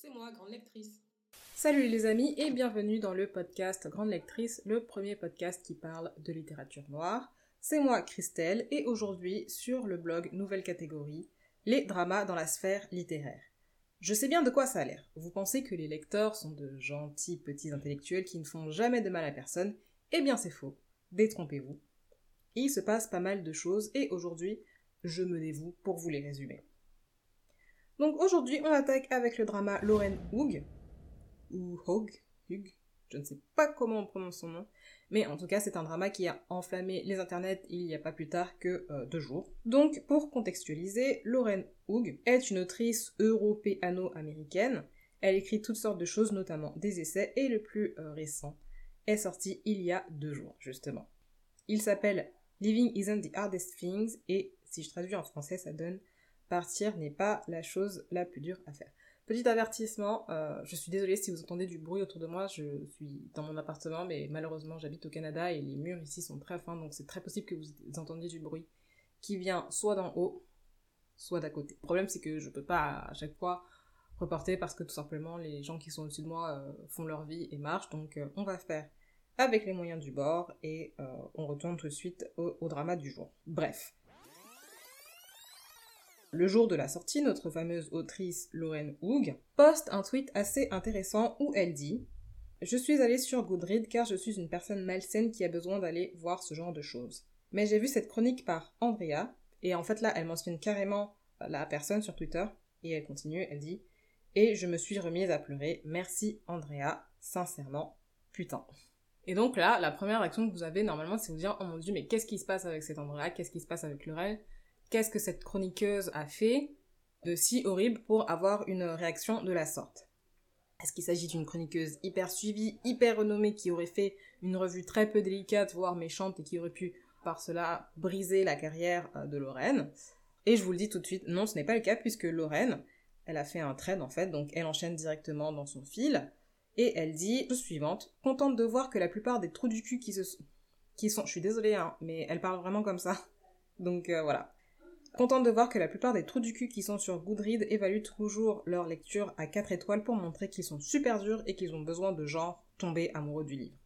C'est moi, grande lectrice. Salut les amis et bienvenue dans le podcast Grande Lectrice, le premier podcast qui parle de littérature noire. C'est moi Christelle et aujourd'hui sur le blog Nouvelle Catégorie, les dramas dans la sphère littéraire. Je sais bien de quoi ça a l'air. Vous pensez que les lecteurs sont de gentils petits intellectuels qui ne font jamais de mal à personne Eh bien c'est faux. Détrompez-vous. Il se passe pas mal de choses et aujourd'hui, je me dévoue pour vous les résumer. Donc aujourd'hui, on attaque avec le drama Lauren Hoog, ou Hog, Hug, je ne sais pas comment on prononce son nom, mais en tout cas c'est un drama qui a enflammé les internets il n'y a pas plus tard que euh, deux jours. Donc pour contextualiser, Lauren Hoog est une autrice européano-américaine. Elle écrit toutes sortes de choses, notamment des essais, et le plus euh, récent est sorti il y a deux jours justement. Il s'appelle Living Isn't the Hardest Things et si je traduis en français ça donne partir n'est pas la chose la plus dure à faire. Petit avertissement, euh, je suis désolée si vous entendez du bruit autour de moi, je suis dans mon appartement, mais malheureusement j'habite au Canada et les murs ici sont très fins, donc c'est très possible que vous entendiez du bruit qui vient soit d'en haut, soit d'à côté. Le problème c'est que je peux pas à chaque fois reporter parce que tout simplement les gens qui sont au-dessus de moi euh, font leur vie et marchent, donc euh, on va faire avec les moyens du bord et on retourne tout de suite au drama du jour. Bref, le jour de la sortie, notre fameuse autrice Lauren Hoog poste un tweet assez intéressant où elle dit Je suis allée sur Goodread car je suis une personne malsaine qui a besoin d'aller voir ce genre de choses. Mais j'ai vu cette chronique par Andrea, et en fait là, elle mentionne carrément la personne sur Twitter, et elle continue, elle dit Et je me suis remise à pleurer. Merci Andrea, sincèrement, putain. Et donc là, la première réaction que vous avez normalement, c'est vous dire Oh mon dieu, mais qu'est-ce qui se passe avec cette Andrea? Qu'est-ce qui se passe avec Laurel qu'est-ce que cette chroniqueuse a fait de si horrible pour avoir une réaction de la sorte? Est-ce qu'il s'agit d'une chroniqueuse hyper suivie, hyper renommée, qui aurait fait une revue très peu délicate, voire méchante, et qui aurait pu, par cela, briser la carrière euh, de Lorraine? Et je vous le dis tout de suite, non, ce n'est pas le cas, puisque Lorraine, elle a fait un trade en fait, donc elle enchaîne directement dans son fil, et elle dit chose suivante, contente de voir que la plupart des trous du cul qui se qui sont, je suis désolée, hein, mais elle parle vraiment comme ça. Donc euh, voilà. Contente de voir que la plupart des trous du cul qui sont sur Goodread évaluent toujours leur lecture à 4 étoiles pour montrer qu'ils sont super durs et qu'ils ont besoin de genre tomber amoureux du livre.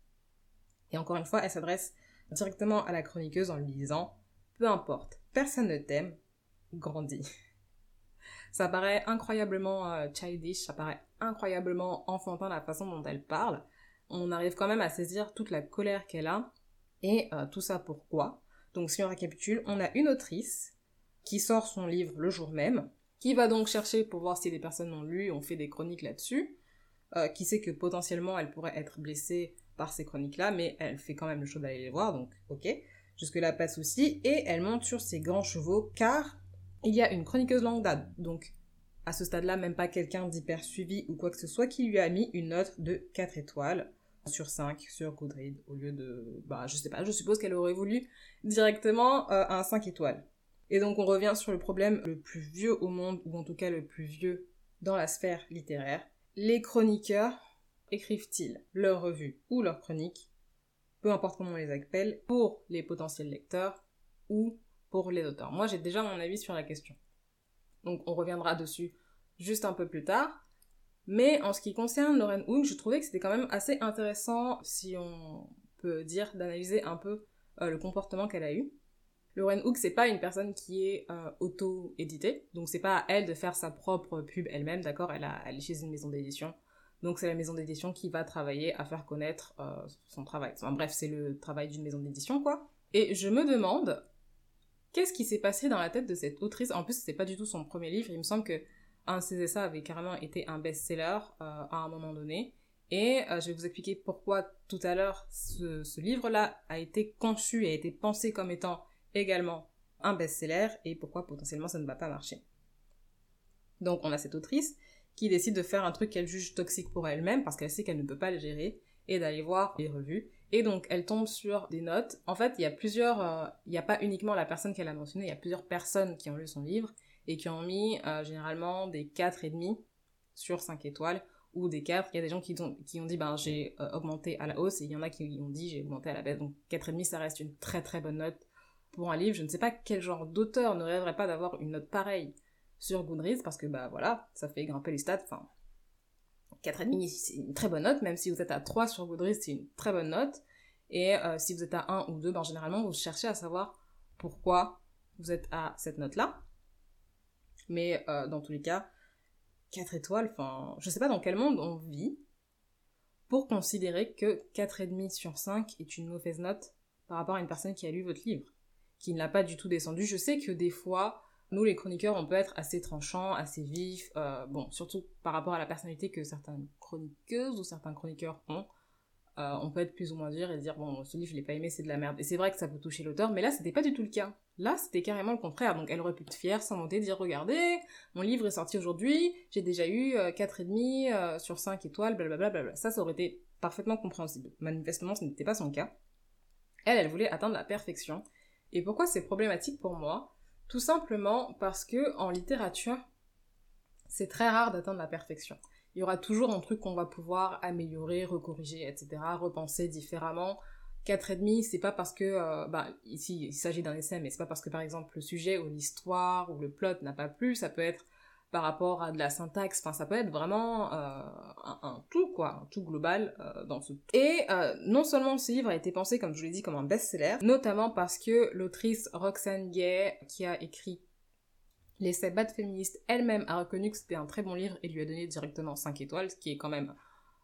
Et encore une fois, elle s'adresse directement à la chroniqueuse en lui disant Peu importe, personne ne t'aime, grandis. Ça paraît incroyablement euh, childish, ça paraît incroyablement enfantin la façon dont elle parle. On arrive quand même à saisir toute la colère qu'elle a. Et euh, tout ça pourquoi? Donc si on récapitule, on a une autrice qui sort son livre le jour même, qui va donc chercher pour voir si des personnes l'ont lu, ont fait des chroniques là-dessus, euh, qui sait que potentiellement elle pourrait être blessée par ces chroniques-là, mais elle fait quand même le choix d'aller les voir, donc ok, jusque-là pas de souci, et elle monte sur ses grands chevaux, car il y a une chroniqueuse longue date, donc à ce stade-là, même pas quelqu'un d'hyper suivi ou quoi que ce soit, qui lui a mis une note de 4 étoiles sur 5 sur Goodread, au lieu de, bah je sais pas, je suppose qu'elle aurait voulu directement euh, un 5 étoiles. Et donc on revient sur le problème le plus vieux au monde, ou en tout cas le plus vieux dans la sphère littéraire. Les chroniqueurs écrivent-ils leurs revues ou leurs chroniques, peu importe comment on les appelle, pour les potentiels lecteurs ou pour les auteurs? Moi j'ai déjà mon avis sur la question. Donc on reviendra dessus juste un peu plus tard. Mais en ce qui concerne Lauren Hoog, je trouvais que c'était quand même assez intéressant, si on peut dire, d'analyser un peu euh, le comportement qu'elle a eu. Lauren Hook, c'est pas une personne qui est euh, auto-éditée, donc c'est pas à elle de faire sa propre pub elle-même, d'accord? Elle, elle est chez une maison d'édition, donc c'est la maison d'édition qui va travailler à faire connaître euh, son travail. Enfin bref, c'est le travail d'une maison d'édition, quoi. Et je me demande, qu'est-ce qui s'est passé dans la tête de cette autrice? En plus, c'est pas du tout son premier livre, il me semble que un ça avait carrément été un best-seller euh, à un moment donné. Et je vais vous expliquer pourquoi tout à l'heure ce, ce livre-là a été conçu et a été pensé comme étant également un best-seller et pourquoi potentiellement ça ne va pas marcher. Donc on a cette autrice qui décide de faire un truc qu'elle juge toxique pour elle-même parce qu'elle sait qu'elle ne peut pas le gérer et d'aller voir les revues. Et donc elle tombe sur des notes. En fait, il y a plusieurs, euh, il n'y a pas uniquement la personne qu'elle a mentionnée, il y a plusieurs personnes qui ont lu son livre et qui ont mis euh, généralement des et demi sur 5 étoiles ou des 4. Il y a des gens qui ont, dit ben j'ai euh, augmenté à la hausse et il y en a qui ont dit j'ai augmenté à la baisse. Donc demi ça reste une très très bonne note pour un livre, je ne sais pas quel genre d'auteur ne rêverait pas d'avoir une note pareille sur Goodreads parce que bah voilà, ça fait grimper les stats, enfin 4,5 c'est une très bonne note, même si vous êtes à 3 sur Goodreads, c'est une très bonne note. Et euh, si vous êtes à 1 ou 2, ben, généralement, vous cherchez à savoir pourquoi vous êtes à cette note-là. Mais euh, dans tous les cas, 4 étoiles, enfin, je sais pas dans quel monde on vit pour considérer que 4,5 sur 5 est une mauvaise note par rapport à une personne qui a lu votre livre, qui ne l'a pas du tout descendu. Je sais que des fois, nous les chroniqueurs, on peut être assez tranchants, assez vifs, euh, bon, surtout par rapport à la personnalité que certaines chroniqueuses ou certains chroniqueurs ont. Euh, on peut être plus ou moins dur et dire bon ce livre je l'ai pas aimé c'est de la merde. Et c'est vrai que ça peut toucher l'auteur mais là c'était pas du tout le cas. Là c'était carrément le contraire. Donc elle aurait pu être fière sans monter dire regardez mon livre est sorti aujourd'hui j'ai déjà eu euh, 4,5 euh, sur 5 étoiles blablabla bla, ça ça aurait été parfaitement compréhensible. Manifestement ce n'était pas son cas. Elle elle voulait atteindre la perfection et pourquoi c'est problématique pour moi? Tout simplement parce que en littérature c'est très rare d'atteindre la perfection il y aura toujours un truc qu'on va pouvoir améliorer, recorriger, etc., repenser différemment. 4,5, c'est pas parce que, euh, bah, ici, il s'agit d'un essai, mais c'est pas parce que, par exemple, le sujet ou l'histoire ou le plot n'a pas plu, ça peut être par rapport à de la syntaxe, enfin, ça peut être vraiment euh, un, tout, quoi, un tout global euh, dans ce Et non seulement ce livre a été pensé, comme je vous l'ai dit, comme un best-seller, notamment parce que l'autrice Roxane Gay, qui a écrit L'essai Bad Féministe elle-même a reconnu que c'était un très bon livre et lui a donné directement 5 étoiles, ce qui est quand même,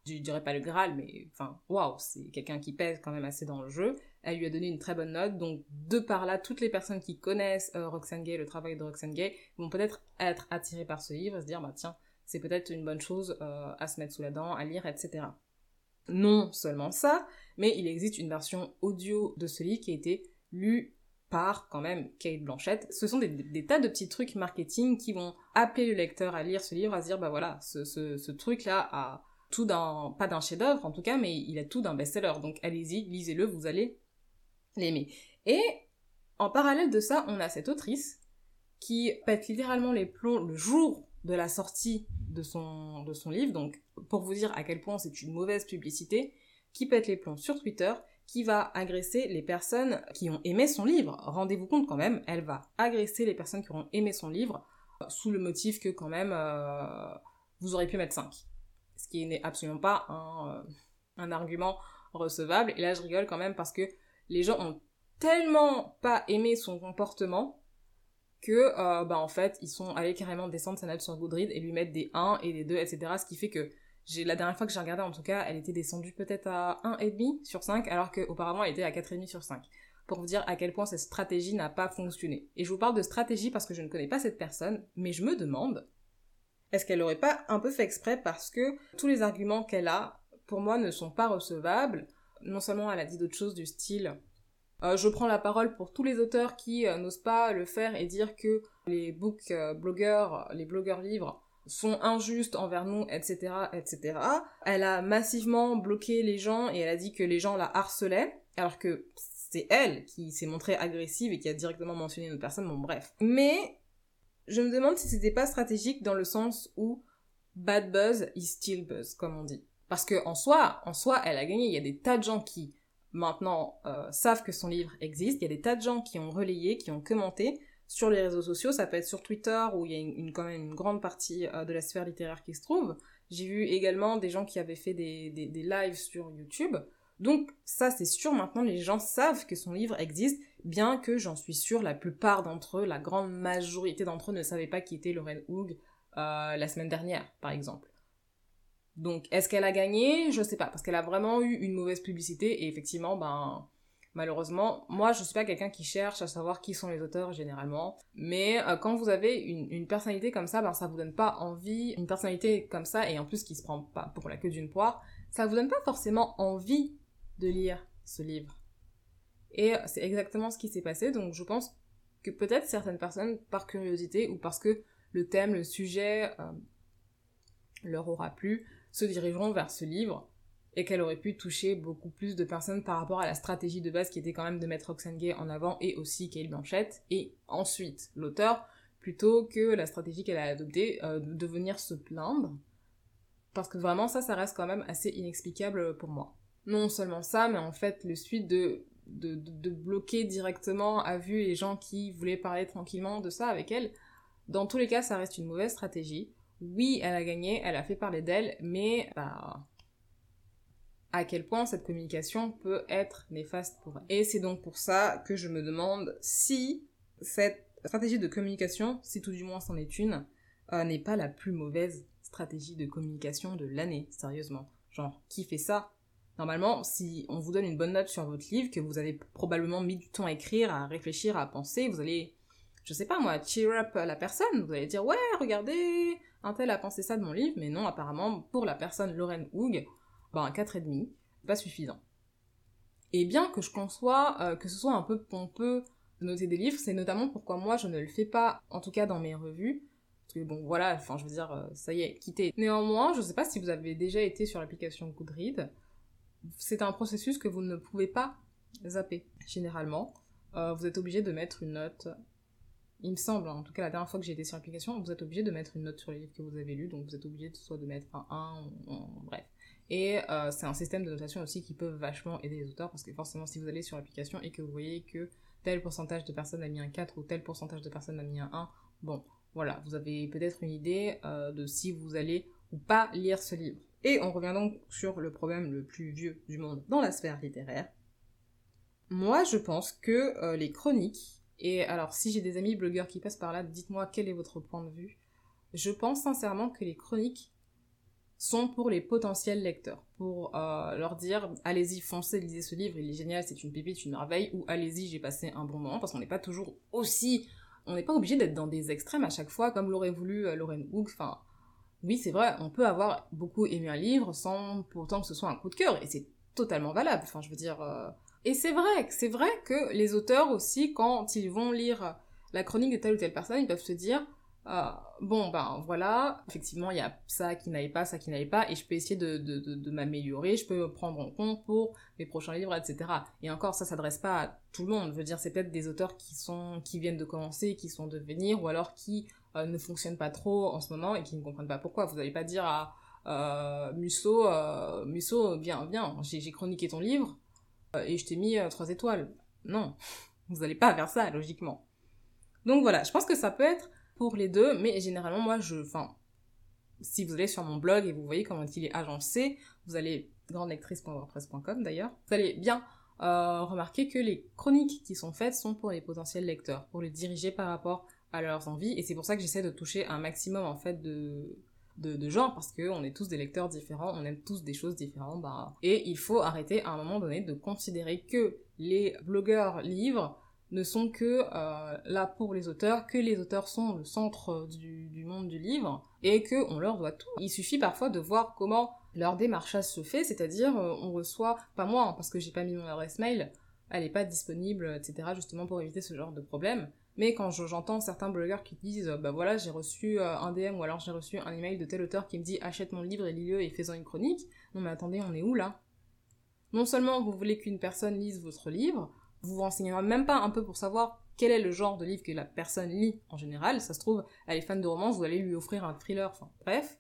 je dirais pas le Graal, mais enfin, waouh, c'est quelqu'un qui pèse quand même assez dans le jeu. Elle lui a donné une très bonne note, donc de par là, toutes les personnes qui connaissent euh, Roxane Gay, le travail de Roxane Gay, vont peut-être être attirées par ce livre et se dire, bah tiens, c'est peut-être une bonne chose euh, à se mettre sous la dent, à lire, etc. Non seulement ça, mais il existe une version audio de ce livre qui a été lue par quand même Kate Blanchett. Ce sont des, tas de petits trucs marketing qui vont appeler le lecteur à lire ce livre, à se dire bah voilà, ce, truc-là a tout d'un, pas d'un chef-d'œuvre en tout cas, mais il a tout d'un best-seller. Donc allez-y, lisez-le, vous allez l'aimer. Et en parallèle de ça, on a cette autrice qui pète littéralement les plombs le jour de la sortie de son, livre, donc pour vous dire à quel point c'est une mauvaise publicité, qui pète les plombs sur Twitter qui va agresser les personnes qui ont aimé son livre. Rendez-vous compte quand même, elle va agresser les personnes qui auront aimé son livre euh, sous le motif que quand même euh, vous aurez pu mettre 5. Ce qui n'est absolument pas un, euh, un, argument recevable. Et là je rigole quand même parce que les gens ont tellement pas aimé son comportement que bah en fait ils sont allés carrément descendre sa note sur Goodreads et lui mettre des 1 et des 2 etc. Ce qui fait que la dernière fois que j'ai regardé en tout cas, elle était descendue peut-être à 1,5 sur 5 alors qu'auparavant elle était à 4,5 sur 5. Pour vous dire à quel point cette stratégie n'a pas fonctionné. Et je vous parle de stratégie parce que je ne connais pas cette personne, mais je me demande, est-ce qu'elle aurait pas un peu fait exprès parce que tous les arguments qu'elle a, pour moi, ne sont pas recevables. Non seulement elle a dit d'autres choses du style euh, je prends la parole pour tous les auteurs qui euh, n'osent pas le faire et dire que les book euh, blogueurs, les blogueurs livres sont injustes envers nous, etc., etc. Elle a massivement bloqué les gens et elle a dit que les gens la harcelaient, alors que c'est elle qui s'est montrée agressive et qui a directement mentionné une personne, bon bref. Mais je me demande si c'était pas stratégique dans le sens où bad buzz is still buzz, comme on dit. Parce que en soi, en soi, elle a gagné. Il y a des tas de gens qui maintenant euh, savent que son livre existe. Il y a des tas de gens qui ont relayé, qui ont commenté sur les réseaux sociaux, ça peut être sur Twitter où il y a une, quand même une grande partie euh, de la sphère littéraire qui se trouve. J'ai vu également des gens qui avaient fait des, des, lives sur YouTube. Donc ça c'est sûr maintenant les gens savent que son livre existe, bien que j'en suis sûre la plupart d'entre eux, la grande majorité d'entre eux ne savaient pas qui était Lorraine Hoog euh, la semaine dernière par exemple. Donc est-ce qu'elle a gagné? Je sais pas, parce qu'elle a vraiment eu une mauvaise publicité et effectivement ben Malheureusement, moi je suis pas quelqu'un qui cherche à savoir qui sont les auteurs généralement, mais euh, quand vous avez une, personnalité comme ça, ben ça vous donne pas envie, une personnalité comme ça et en plus qui se prend pas pour la queue d'une poire, ça vous donne pas forcément envie de lire ce livre. Et c'est exactement ce qui s'est passé, donc je pense que peut-être certaines personnes, par curiosité ou parce que le thème, le sujet euh, leur aura plu, se dirigeront vers ce livre et qu'elle aurait pu toucher beaucoup plus de personnes par rapport à la stratégie de base qui était quand même de mettre Roxane Gay en avant et aussi Kate Blanchett. Et ensuite l'auteur plutôt que la stratégie qu'elle a adoptée euh, de venir se plaindre. Parce que vraiment ça ça reste quand même assez inexplicable pour moi. Non seulement ça mais en fait le suite de, de bloquer directement à vue les gens qui voulaient parler tranquillement de ça avec elle, dans tous les cas ça reste une mauvaise stratégie oui, elle a gagné, elle a fait parler d'elle, mais bah, à quel point cette communication peut être néfaste pour elle. Et c'est donc pour ça que je me demande si cette stratégie de communication, si tout du moins c'en est une, euh, n'est pas la plus mauvaise stratégie de communication de l'année, sérieusement. Genre, qui fait ça? Normalement, si on vous donne une bonne note sur votre livre, que vous avez probablement mis du temps à écrire, à réfléchir, à penser, vous allez, je sais pas moi, cheer up la personne. Vous allez dire, ouais, regardez, un tel a pensé ça de mon livre, mais non, apparemment, pour la personne Lorraine Hoog, ben, un 4,5, pas suffisant. Et bien que je conçois euh, que ce soit un peu pompeux de noter des livres, c'est notamment pourquoi moi je ne le fais pas, en tout cas dans mes revues, parce que bon, voilà, enfin, je veux dire, euh, ça y est, quittez. Néanmoins, je sais pas si vous avez déjà été sur l'application Goodread, c'est un processus que vous ne pouvez pas zapper, généralement. Euh, vous êtes obligé de mettre une note il me semble, en tout cas la dernière fois que j'ai été sur l'application, vous êtes obligé de mettre une note sur les livres que vous avez lus, donc vous êtes obligé soit de mettre un 1, ou, bref. Et euh, c'est un système de notation aussi qui peut vachement aider les auteurs, parce que forcément si vous allez sur l'application et que vous voyez que tel pourcentage de personnes a mis un 4 ou tel pourcentage de personnes a mis un 1, bon, voilà, vous avez peut-être une idée euh, de si vous allez ou pas lire ce livre. Et on revient donc sur le problème le plus vieux du monde dans la sphère littéraire. Moi, je pense que euh, les chroniques et alors, si j'ai des amis blogueurs qui passent par là, dites-moi quel est votre point de vue. Je pense sincèrement que les chroniques sont pour les potentiels lecteurs, pour euh, leur dire allez-y, foncez, lisez ce livre, il est génial, c'est une pépite, une merveille, ou allez-y, j'ai passé un bon moment, parce qu'on n'est pas toujours aussi, on n'est pas obligé d'être dans des extrêmes à chaque fois, comme l'aurait voulu euh, Lorraine Hook, enfin, oui, c'est vrai, on peut avoir beaucoup aimé un livre sans pourtant que ce soit un coup de cœur, et c'est totalement valable, enfin, je veux dire, euh, et c'est vrai, c'est vrai que les auteurs aussi, quand ils vont lire la chronique de telle ou telle personne, ils peuvent se dire euh, bon ben voilà, effectivement il y a ça qui n'allait pas, ça qui n'allait pas, et je peux essayer de, de, de, m'améliorer, je peux me prendre en compte pour mes prochains livres, etc. Et encore, ça s'adresse pas à tout le monde. Je veux dire, c'est peut-être des auteurs qui sont qui viennent de commencer, qui sont de venir, ou alors qui euh, ne fonctionnent pas trop en ce moment et qui ne comprennent pas pourquoi. Vous n'allez pas dire à euh, Musso, Musso, viens, viens, j'ai chroniqué ton livre, et je t'ai mis 3 euh, étoiles. Non, vous n'allez pas faire ça, logiquement. Donc voilà, je pense que ça peut être pour les deux, mais généralement, moi, je... Enfin, si vous allez sur mon blog et vous voyez comment il est agencé, vous allez, grandelectrice.wordpress.com d'ailleurs, vous allez bien euh, remarquer que les chroniques qui sont faites sont pour les potentiels lecteurs, pour les diriger par rapport à leurs envies, et c'est pour ça que j'essaie de toucher un maximum, en fait, de, de, genre parce qu'on est tous des lecteurs différents, on aime tous des choses différentes. Bah, et il faut arrêter à un moment donné de considérer que les blogueurs livres ne sont que euh, là pour les auteurs, que les auteurs sont le centre du, du monde du livre et que on leur doit tout. Il suffit parfois de voir comment leur démarchage se fait, c'est-à-dire euh, on reçoit, pas moi hein, parce que j'ai pas mis mon adresse mail, elle est pas disponible, etc. justement pour éviter ce genre de problème. Mais quand j'entends certains blogueurs qui disent euh, bah voilà j'ai reçu euh, un DM ou alors j'ai reçu un email de tel auteur qui me dit achète mon livre et lis-le et fais-en une chronique, non mais attendez on est où là? Non seulement vous voulez qu'une personne lise votre livre, vous vous renseignez même pas un peu pour savoir quel est le genre de livre que la personne lit en général, ça se trouve elle est fan de romance, vous allez lui offrir un thriller, enfin bref,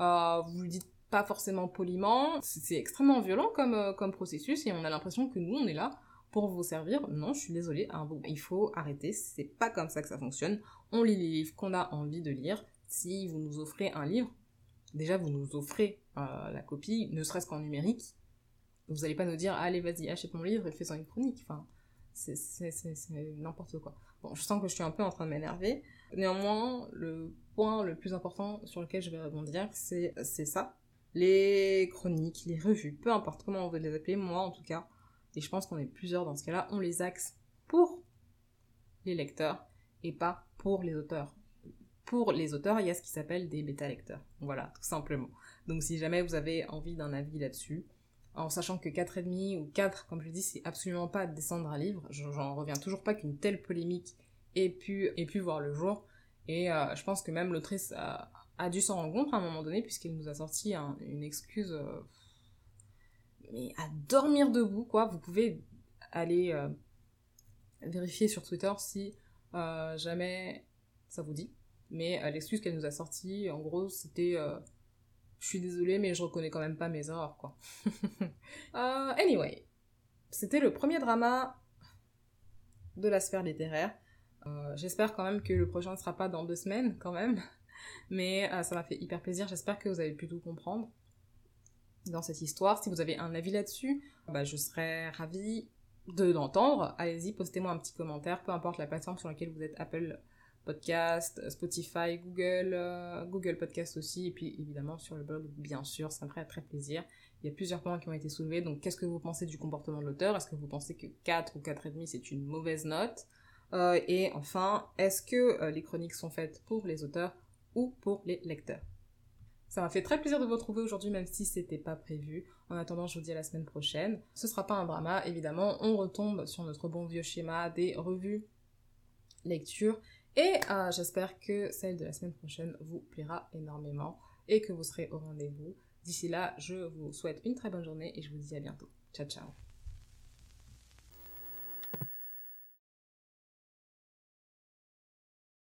euh, vous lui dites pas forcément poliment, c'est extrêmement violent comme, comme processus et on a l'impression que nous on est là pour vous servir. Non, je suis désolée, hein, il faut arrêter, c'est pas comme ça que ça fonctionne. On lit les livres qu'on a envie de lire. Si vous nous offrez un livre, déjà vous nous offrez euh, la copie, ne serait-ce qu'en numérique. Vous allez pas nous dire, allez vas-y, achète mon livre et fais-en une chronique. Enfin, c'est n'importe quoi. Bon, je sens que je suis un peu en train de m'énerver. Néanmoins, le point le plus important sur lequel je vais rebondir, c'est ça. Les chroniques, les revues, peu importe comment on veut les appeler, moi en tout cas, et je pense qu'on est plusieurs dans ce cas-là, on les axe pour les lecteurs et pas pour les auteurs. Pour les auteurs, il y a ce qui s'appelle des bêta-lecteurs. Voilà, tout simplement. Donc si jamais vous avez envie d'un avis là-dessus, en sachant que 4,5 ou 4, comme je dis, c'est absolument pas descendre un livre, j'en reviens toujours pas qu'une telle polémique ait pu, ait pu voir le jour. Et euh, je pense que même l'autrice a, dû s'en rendre compte à un moment donné, puisqu'elle nous a sorti une excuse... Euh, mais à dormir debout, quoi. Vous pouvez aller euh, vérifier sur Twitter si euh, jamais ça vous dit. Mais euh, l'excuse qu'elle nous a sortie, en gros, c'était je suis désolée, mais je reconnais quand même pas mes erreurs, quoi. anyway, c'était le premier drama de la sphère littéraire. J'espère quand même que le prochain ne sera pas dans deux semaines, quand même. Mais ça m'a fait hyper plaisir. J'espère que vous avez pu tout comprendre dans cette histoire. Si vous avez un avis là-dessus, bah, je serais ravie de l'entendre. Allez-y, postez-moi un petit commentaire, peu importe la plateforme sur laquelle vous êtes, Apple Podcast, Spotify, Google, euh, Google Podcast aussi, et puis évidemment sur le blog, bien sûr, ça me ferait très plaisir. Il y a plusieurs points qui ont été soulevés, donc qu'est-ce que vous pensez du comportement de l'auteur? Est-ce que vous pensez que 4 ou 4,5 c'est une mauvaise note? Euh, Et enfin, est-ce que euh, les chroniques sont faites pour les auteurs ou pour les lecteurs? Ça m'a fait très plaisir de vous retrouver aujourd'hui, même si c'était pas prévu. En attendant, je vous dis à la semaine prochaine. Ce sera pas un drama, évidemment. On retombe sur notre bon vieux schéma des revues lecture. Et euh, j'espère que celle de la semaine prochaine vous plaira énormément et que vous serez au rendez-vous. D'ici là, je vous souhaite une très bonne journée et je vous dis à bientôt. Ciao, ciao